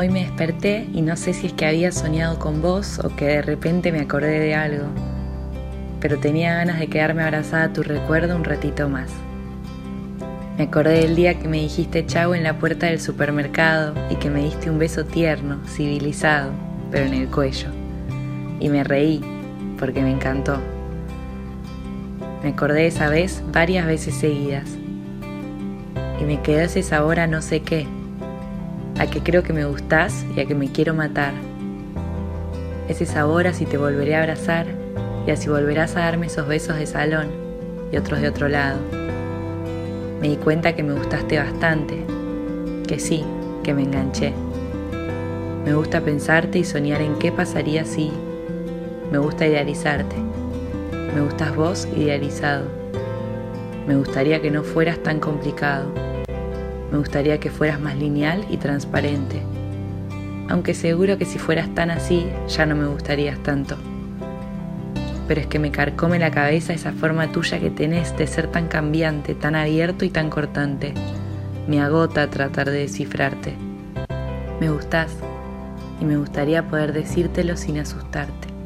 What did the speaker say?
Hoy me desperté y no sé si es que había soñado con vos o que de repente me acordé de algo, pero tenía ganas de quedarme abrazada a tu recuerdo un ratito más. Me acordé del día que me dijiste chau en la puerta del supermercado y que me diste un beso tierno, civilizado, pero en el cuello. Y me reí porque me encantó. Me acordé esa vez varias veces seguidas. Y me quedó ese sabor a no sé qué, a que creo que me gustás y a que me quiero matar. Ese sabor a si te volveré a abrazar y así volverás a darme esos besos de salón y otros de otro lado. Me di cuenta que me gustaste bastante, que sí, que me enganché. Me gusta pensarte y soñar en qué pasaría si. Me gusta idealizarte. Me gustas vos idealizado. Me gustaría que no fueras tan complicado me gustaría que fueras más lineal y transparente. Aunque seguro que si fueras tan así, ya no me gustarías tanto. Pero es que me carcome la cabeza esa forma tuya que tenés de ser tan cambiante, tan abierto y tan cortante. Me agota tratar de descifrarte. Me gustás y me gustaría poder decírtelo sin asustarte.